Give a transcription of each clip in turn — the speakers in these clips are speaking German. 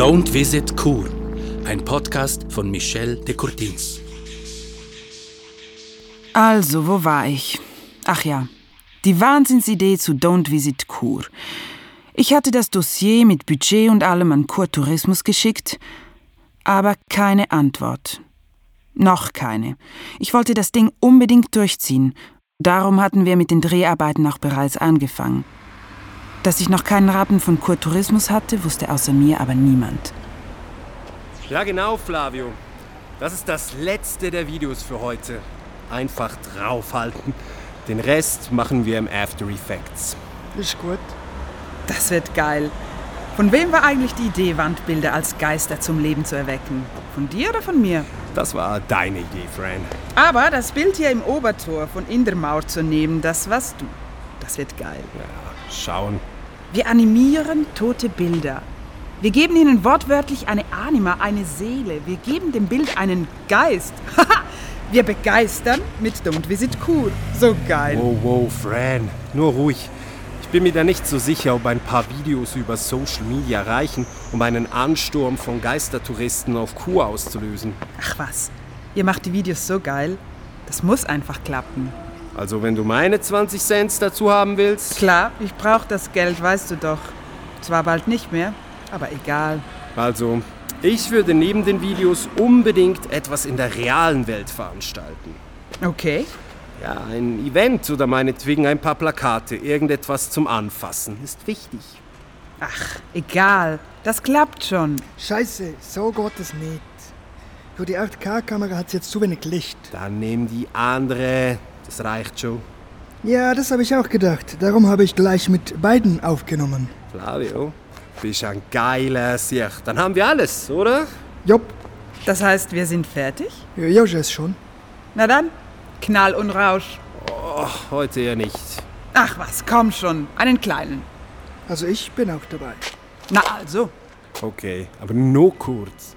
Don't Visit Kur, ein Podcast von Michel de Courtins. Also, wo war ich? Ach ja, die Wahnsinnsidee zu Don't Visit Kur. Ich hatte das Dossier mit Budget und allem an Kur Tourismus geschickt, aber keine Antwort. Noch keine. Ich wollte das Ding unbedingt durchziehen. Darum hatten wir mit den Dreharbeiten auch bereits angefangen. Dass ich noch keinen Rappen von Kur Tourismus hatte, wusste außer mir aber niemand. Ja genau, Flavio. Das ist das letzte der Videos für heute. Einfach draufhalten. Den Rest machen wir im After Effects. Ist gut. Das wird geil. Von wem war eigentlich die Idee, Wandbilder als Geister zum Leben zu erwecken? Von dir oder von mir? Das war deine Idee, Fran. Aber das Bild hier im Obertor von in der Mauer zu nehmen, das warst du. Das wird geil. Ja, schauen. Wir animieren tote Bilder. Wir geben ihnen wortwörtlich eine Anima, eine Seele. Wir geben dem Bild einen Geist. Wir begeistern mit Don't Visit Cool. So geil. Wow, wow, Fran. Nur ruhig. Ich bin mir da nicht so sicher, ob ein paar Videos über Social Media reichen, um einen Ansturm von Geistertouristen auf Kur auszulösen. Ach was, ihr macht die Videos so geil. Das muss einfach klappen. Also wenn du meine 20 Cent dazu haben willst. Klar, ich brauche das Geld, weißt du doch. Zwar bald nicht mehr, aber egal. Also, ich würde neben den Videos unbedingt etwas in der realen Welt veranstalten. Okay. Ja, ein Event oder meinetwegen ein paar Plakate, irgendetwas zum Anfassen ist wichtig. Ach, egal. Das klappt schon. Scheiße, so geht es nicht. Für die 8K-Kamera hat jetzt zu wenig Licht. Dann nimm die andere, das reicht schon. Ja, das habe ich auch gedacht. Darum habe ich gleich mit beiden aufgenommen. Flavio, bist ein geiler Sieg. Dann haben wir alles, oder? Jopp, Das heißt, wir sind fertig? ja, Josches schon. Na dann, Knall und Rausch. Oh, heute ja nicht. Ach was, komm schon. Einen kleinen. Also ich bin auch dabei. Na also. Okay, aber nur kurz.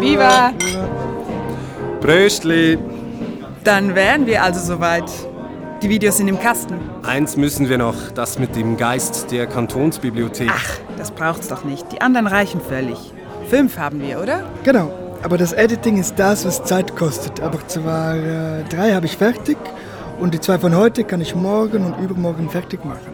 Viva! Bröstli! Dann wären wir also soweit. Die Videos sind im Kasten. Eins müssen wir noch, das mit dem Geist der Kantonsbibliothek. Ach, das braucht's doch nicht. Die anderen reichen völlig. Fünf haben wir, oder? Genau. Aber das Editing ist das, was Zeit kostet. Aber zwar äh, drei habe ich fertig und die zwei von heute kann ich morgen und übermorgen fertig machen.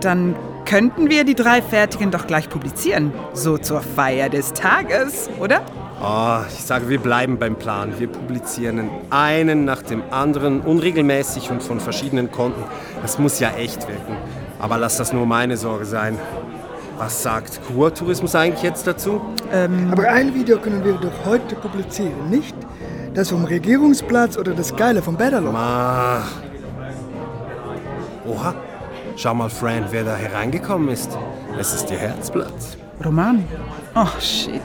Dann könnten wir die drei fertigen doch gleich publizieren. So zur Feier des Tages, oder? Oh, ich sage, wir bleiben beim Plan. Wir publizieren einen nach dem anderen, unregelmäßig und von verschiedenen Konten. Das muss ja echt wirken. Aber lass das nur meine Sorge sein. Was sagt Kurtourismus eigentlich jetzt dazu? Aber ein Video können wir doch heute publizieren, nicht? Das vom Regierungsplatz oder das Geile vom. Ah. Oha, schau mal, Fran, wer da hereingekommen ist. Es ist ihr Herzblatt. Roman? Oh, shit.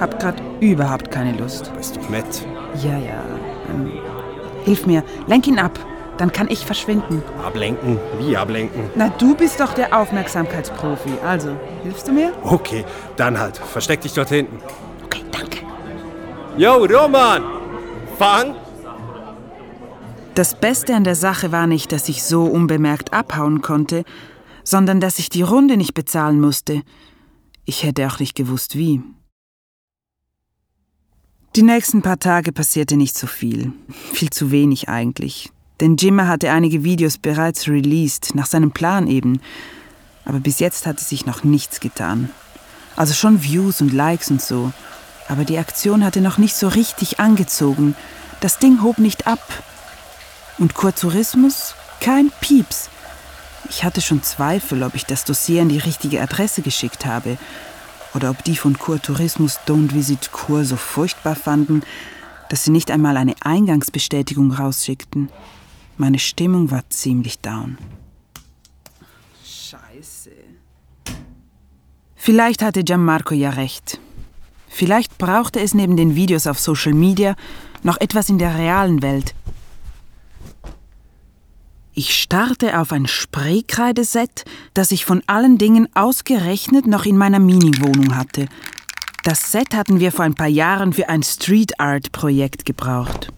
Hab grad überhaupt keine Lust. Ist doch nett. Ja, ja. Ähm, hilf mir. Lenk ihn ab. Dann kann ich verschwinden. Ablenken? Wie ablenken? Na, du bist doch der Aufmerksamkeitsprofi. Also, hilfst du mir? Okay, dann halt. Versteck dich dort hinten. Okay, danke. Yo, Roman! Fang! Das Beste an der Sache war nicht, dass ich so unbemerkt abhauen konnte, sondern dass ich die Runde nicht bezahlen musste. Ich hätte auch nicht gewusst, wie. Die nächsten paar Tage passierte nicht so viel. Viel zu wenig eigentlich. Denn Jimmer hatte einige Videos bereits released, nach seinem Plan eben. Aber bis jetzt hatte sich noch nichts getan. Also schon Views und Likes und so. Aber die Aktion hatte noch nicht so richtig angezogen. Das Ding hob nicht ab. Und Kurtourismus? Kein Pieps. Ich hatte schon Zweifel, ob ich das Dossier an die richtige Adresse geschickt habe. Oder ob die von Kurtourismus Don't Visit Kur so furchtbar fanden, dass sie nicht einmal eine Eingangsbestätigung rausschickten. Meine Stimmung war ziemlich down. Scheiße. Vielleicht hatte Gianmarco ja recht. Vielleicht brauchte es neben den Videos auf Social Media noch etwas in der realen Welt. Ich starrte auf ein Spraykreideset, das ich von allen Dingen ausgerechnet noch in meiner Mini-Wohnung hatte. Das Set hatten wir vor ein paar Jahren für ein Street Art Projekt gebraucht.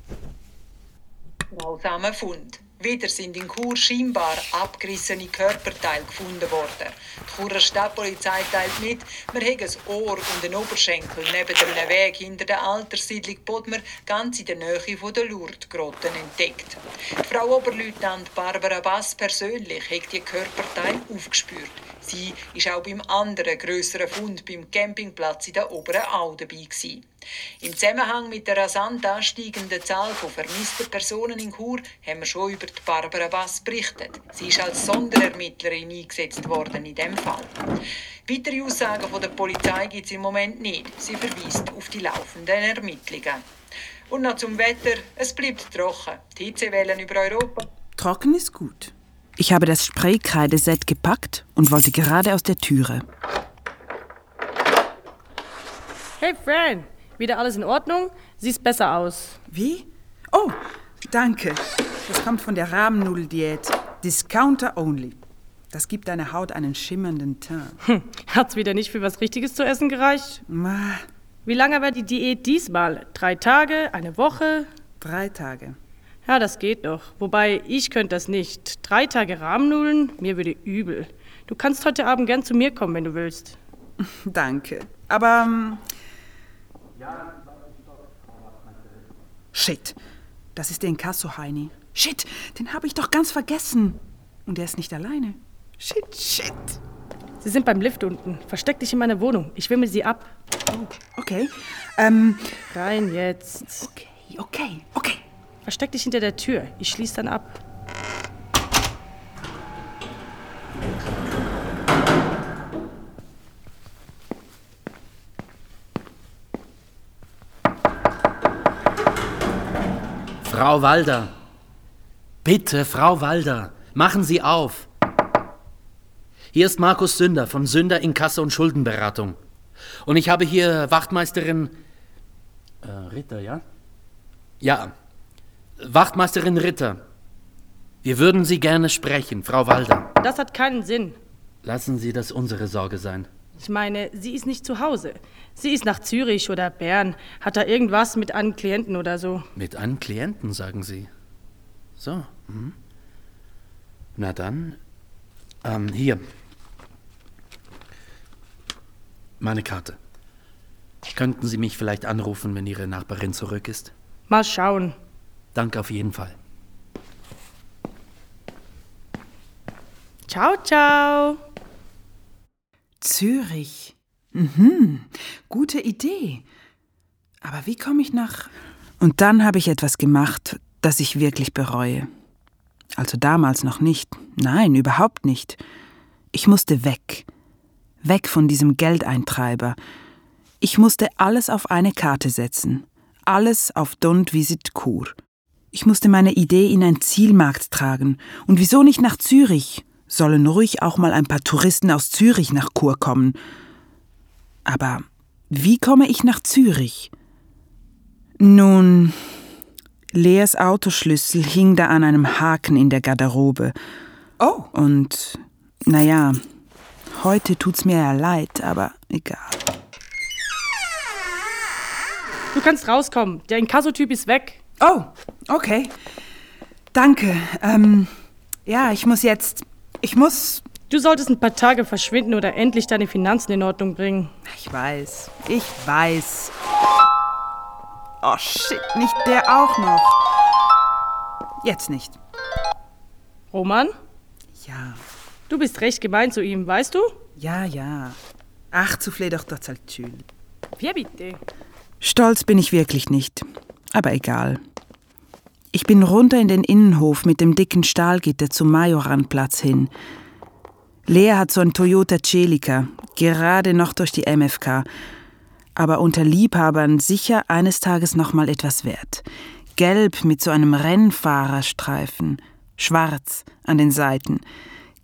Grausamer Fund. Wieder sind in Chur scheinbar abgerissene Körperteile gefunden worden. Die Churer Stadtpolizei teilt mit, man habe ein Ohr und einen Oberschenkel neben einem Weg hinter der Alterssiedlung Bodmer ganz in der Nähe der Lourdes-Grotten entdeckt. Die Frau Oberleutnant Barbara Bass persönlich hat die Körperteile aufgespürt. Sie ist auch beim anderen grösseren Fund beim Campingplatz in der Oberen Au dabei gewesen. Im Zusammenhang mit der rasant ansteigenden Zahl von vermissten Personen in Chur haben wir schon über die Barbara Bass berichtet. Sie ist als Sonderermittlerin eingesetzt worden in dem Fall. Weitere Aussagen von der Polizei gibt es im Moment nicht. Sie verweist auf die laufenden Ermittlungen. Und noch zum Wetter. Es bleibt trocken. Die Hitzewellen über Europa. Trocken ist gut. Ich habe das Spraykreideset gepackt und wollte gerade aus der Türe. Hey Fran, wieder alles in Ordnung? Siehst besser aus. Wie? Oh, danke. Das kommt von der Rahmennudeldiät. Discounter only. Das gibt deiner Haut einen schimmernden Teint. Hm, hat's wieder nicht für was Richtiges zu essen gereicht? Ma, Wie lange war die Diät diesmal? Drei Tage? Eine Woche? drei Tage. Ja, das geht noch. Wobei, ich könnte das nicht. Drei Tage Rahmennudeln? Mir würde übel. Du kannst heute Abend gern zu mir kommen, wenn du willst. Danke. Aber. ähm, Shit. Das ist der Inkasso-Heini. Shit, den habe ich doch ganz vergessen. Und er ist nicht alleine. Shit, shit. Sie sind beim Lift unten. Versteck dich in meiner Wohnung. Ich wimmel sie ab. Okay. Ähm, Rein jetzt. okay, okay, okay. Versteck dich hinter der Tür. Ich schließe dann ab. Frau Walder. Bitte, Frau Walder, machen Sie auf. Hier ist Markus Sünder von Sünder Inkasso und Schuldenberatung. Und ich habe hier Wachtmeisterin äh, Ritter, ja? Ja, Wachtmeisterin Ritter. Wir würden Sie gerne sprechen, Frau Walder. Das hat keinen Sinn. Lassen Sie das unsere Sorge sein. Ich meine, sie ist nicht zu Hause. Sie ist nach Zürich oder Bern. Hat da irgendwas mit einem Klienten oder so. Mit einem Klienten, sagen Sie. So. Mhm. Na dann. Ähm, hier. Meine Karte. Könnten Sie mich vielleicht anrufen, wenn Ihre Nachbarin zurück ist? Mal schauen. Danke auf jeden Fall. Ciao, ciao. Zürich. Mhm, gute Idee. Aber wie komme ich nach... Und dann habe ich etwas gemacht, das ich wirklich bereue. Also damals noch nicht. Nein, überhaupt nicht. Ich musste weg. Weg von diesem Geldeintreiber. Ich musste alles auf eine Karte setzen. Alles auf Don't Visit Kur. Ich musste meine Idee in ein Zielmarkt tragen. Und wieso nicht nach Zürich? Sollen ruhig auch mal ein paar Touristen aus Zürich nach Chur kommen. Aber wie komme ich nach Zürich? Nun, Leas Autoschlüssel hing da an einem Haken in der Garderobe. Oh. Und, naja, heute tut's mir ja leid, aber egal. Du kannst rauskommen. Der Inkasso-Typ ist weg. Oh, okay. Danke. Ähm, ja, ich muss jetzt. Ich muss. Du solltest ein paar Tage verschwinden oder endlich deine Finanzen in Ordnung bringen. Ich weiß. Ich weiß. Oh shit, nicht der auch noch. Jetzt nicht. Roman, Ja, du bist recht gemein zu ihm, weißt du? ja, ja. Ach, soufflez doch das halt schön. Wer bitte? Stolz bin ich wirklich nicht. Aber egal. Ich bin runter in den Innenhof mit dem dicken Stahlgitter zum Majoranplatz hin. Lea hat so ein Toyota Celica, gerade noch durch die MFK, aber unter Liebhabern sicher eines Tages noch mal etwas wert. Gelb mit so einem Rennfahrerstreifen, schwarz an den Seiten.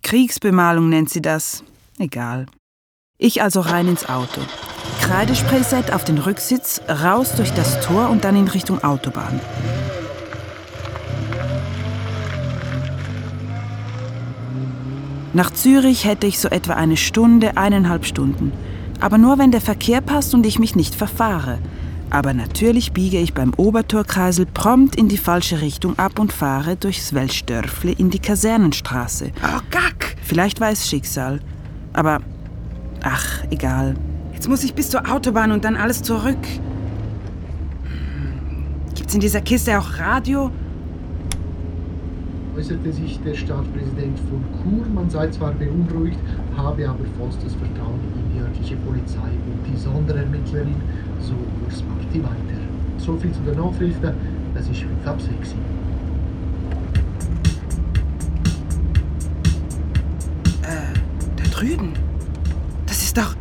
Kriegsbemalung nennt sie das. Egal. Ich also rein ins Auto. Kreidesprayset auf den Rücksitz, raus durch das Tor und dann in Richtung Autobahn. Nach Zürich hätte ich so etwa eine Stunde, eineinhalb Stunden. Aber nur wenn der Verkehr passt und ich mich nicht verfahre. Aber natürlich biege ich beim Obertorkreisel prompt in die falsche Richtung ab und fahre durchs Welschdörfle in die Kasernenstraße. Oh, Gack! Vielleicht war es Schicksal. Aber, ach, egal. Jetzt muss ich bis zur Autobahn und dann alles zurück. Gibt's in dieser Kiste auch Radio? Äußerte sich der Staatspräsident von Chur. Man sei zwar beunruhigt, habe aber vollstes Vertrauen in die örtliche Polizei und die Sonderermittlerin, so Urs Marti weiter. So viel zu der Nachhilfe, es ist 5 ab 6. Äh, da drüben. Das ist doch.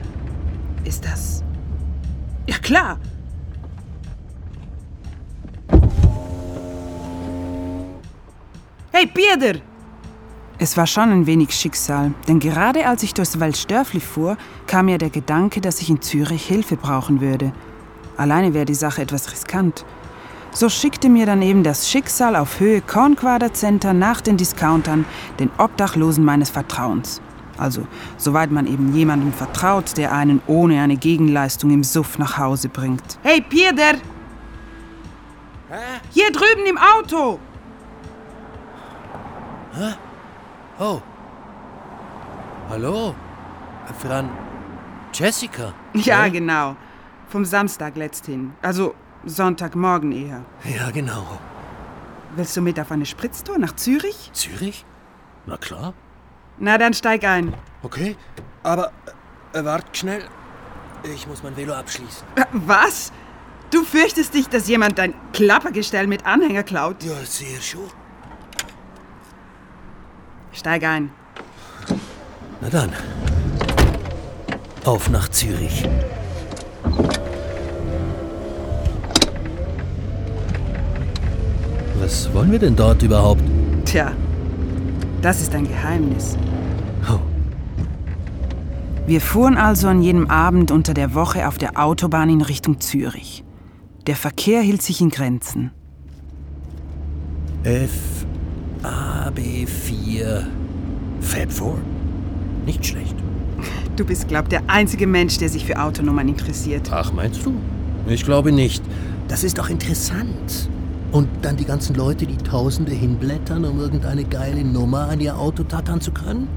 Ist das. Ja, klar. Hey, Bieder! Es war schon ein wenig Schicksal, denn gerade als ich durchs Waldstörfli fuhr, kam mir der Gedanke, dass ich in Zürich Hilfe brauchen würde. Alleine wäre die Sache etwas riskant. So schickte mir dann eben das Schicksal auf Höhe Kornquader Center nach den Discountern, den Obdachlosen meines Vertrauens. Also, soweit man eben jemandem vertraut, der einen ohne eine Gegenleistung im Suff nach Hause bringt. Hey, Bieder! Hier drüben im Auto! Oh. Hallo? Fran. Jessica? Ja, Hä? genau. Vom Samstag letzthin. Also Sonntagmorgen eher. Ja, genau. Willst du mit auf eine Spritztour nach Zürich? Zürich? Na klar. Na, dann steig ein. Okay, aber äh, wart schnell. Ich muss mein Velo abschließen. Äh, Was? Du fürchtest dich, dass jemand dein Klappergestell mit Anhänger klaut? Ja, sehr schon. Steig ein. Na dann. Auf nach Zürich. Was wollen wir denn dort überhaupt? Tja, das ist ein Geheimnis. Oh, Wir fuhren also an jedem Abend unter der Woche auf der Autobahn in Richtung Zürich. Der Verkehr hielt sich in Grenzen. F A B 4 Fab 4. Nicht schlecht. Du bist, glaub der einzige Mensch, der sich für Autonummern interessiert. Ach, meinst du? Ich glaube nicht. Das ist doch interessant. Und dann die ganzen Leute, die Tausende hinblättern, um irgendeine geile Nummer an ihr Auto tattern zu können?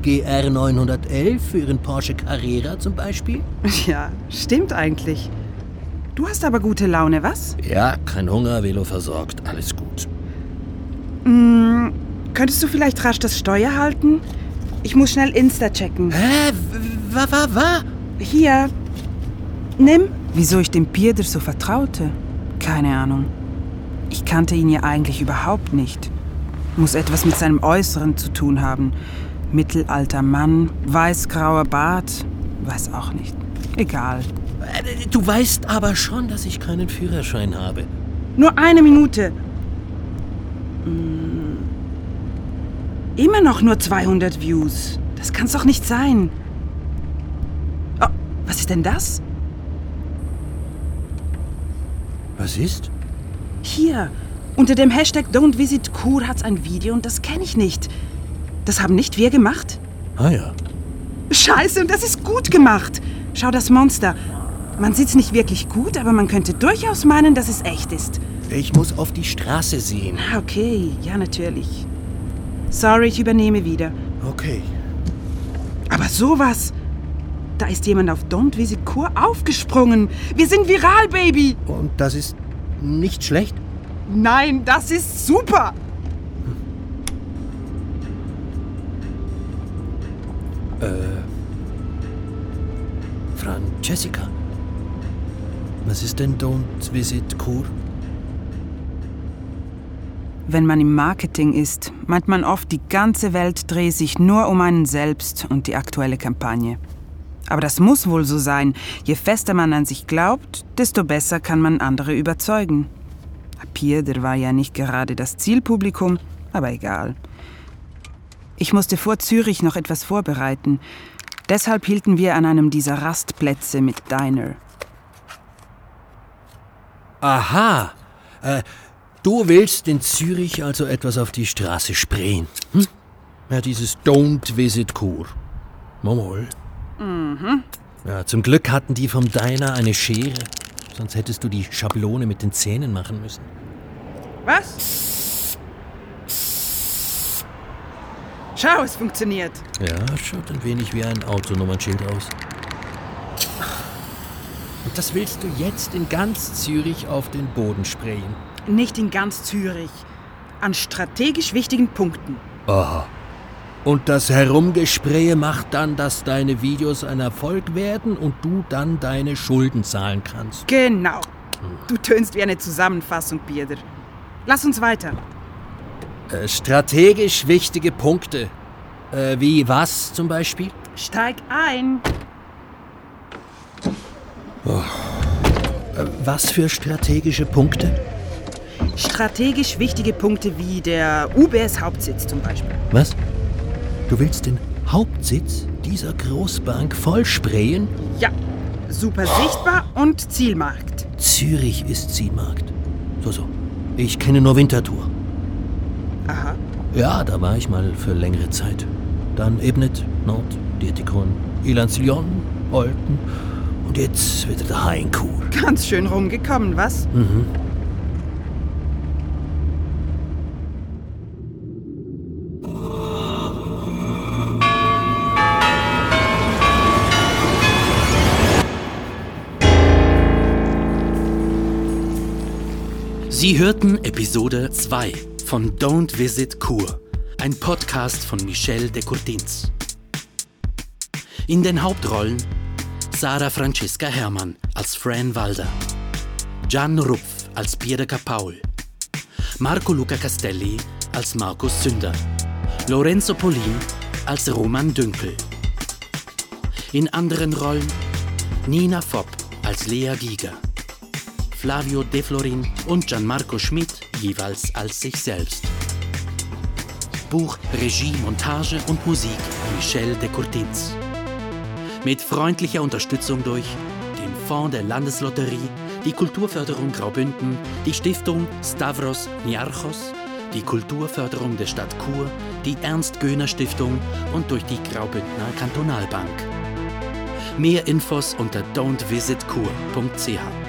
GR 911 für ihren Porsche Carrera zum Beispiel? Ja, stimmt eigentlich. Du hast aber gute Laune, was? Ja, kein Hunger, Velo versorgt, alles gut. Mm, könntest du vielleicht rasch das Steuer halten? Ich muss schnell Insta checken. Hä? Wa, wa, wa? Hier. Nimm. Wieso ich dem Pierder so vertraute? Keine Ahnung. Ich kannte ihn ja eigentlich überhaupt nicht. Muss etwas mit seinem Äußeren zu tun haben. Mittelalter Mann, weißgrauer Bart, weiß auch nicht. Egal. Äh, Du weißt aber schon, dass ich keinen Führerschein habe. Nur eine Minute. Mm. Immer noch nur 200 Views. Das kann's doch nicht sein. Oh, was ist denn das? Was ist? Hier, unter dem Hashtag Don't Visit Kur hat's ein Video und das kenne ich nicht. Das haben nicht wir gemacht? Ah ja. Scheiße, und das ist gut gemacht. Schau das Monster. Man sieht's nicht wirklich gut, aber man könnte durchaus meinen, dass es echt ist. Ich muss auf die Straße sehen. Ah, Okay, ja, natürlich. Sorry, ich übernehme wieder. Okay. Aber sowas. Da ist jemand auf Don't Visit Kur aufgesprungen. Wir sind viral, Baby. Und das ist nicht schlecht? Nein, das ist super. Francesca. Was ist denn Don't Visit Kur? Wenn man im Marketing ist, meint man oft, die ganze Welt drehe sich nur um einen selbst und die aktuelle Kampagne. Aber das muss wohl so sein. Je fester man an sich glaubt, desto besser kann man andere überzeugen. Pierder war ja nicht gerade das Zielpublikum, aber egal. Ich musste vor Zürich noch etwas vorbereiten. Deshalb hielten wir an einem dieser Rastplätze mit Diner. Aha. Äh, du willst in Zürich also etwas auf die Straße sprayen. Hm? Ja, dieses Don't Visit Kur. Momol. Mhm. Ja, zum Glück hatten die vom Diner eine Schere. Sonst hättest du die Schablone mit den Zähnen machen müssen. Was? Schau, es funktioniert. Ja, schaut ein wenig wie ein Autonummernschild aus. Und das willst du jetzt in ganz Zürich auf den Boden sprayen? Nicht in ganz Zürich. An strategisch wichtigen Punkten. Aha. Und das Herumgesprähe macht dann, dass deine Videos ein Erfolg werden und du dann deine Schulden zahlen kannst. Genau. Du tönst wie eine Zusammenfassung, Bieder. Lass uns weiter. Äh, strategisch wichtige Punkte. Äh, wie was zum Beispiel? Steig ein. Äh, was für strategische Punkte? Strategisch wichtige Punkte wie der UBS-Hauptsitz zum Beispiel. Was? Du willst den Hauptsitz dieser Großbank vollsprayen? Ja, super sichtbar und Zielmarkt. Zürich ist Zielmarkt. So, so. Ich kenne nur Winterthur. Aha. Ja, da war ich mal für längere Zeit. Dann Ebnet, Nord, Dietikon, Ilanz-Lyon, Olten und jetzt wird der Hainkur. Ganz schön rumgekommen, was? Mhm. Sie hörten Episode 2 von Don't Visit Kur, ein Podcast von Michel de Courtins. In den Hauptrollen Sarah Francesca Herrmann als Fran Walder, Gian Rupf als Pierre Paul, Marco Luca Castelli als Markus Sünder, Lorenzo Polin als Roman Dünkel. In anderen Rollen Nina Fopp als Lea Giger. Flavio De Florin und Gianmarco Schmidt jeweils als sich selbst. Buch, Regie, Montage und Musik Michel de Courtins. Mit freundlicher Unterstützung durch den Fonds der Landeslotterie, die Kulturförderung Graubünden, die Stiftung Stavros Niarchos, die Kulturförderung der Stadt Chur, die Ernst-Göhner-Stiftung und durch die Graubündner Kantonalbank. Mehr Infos unter don'tvisitkur.ch.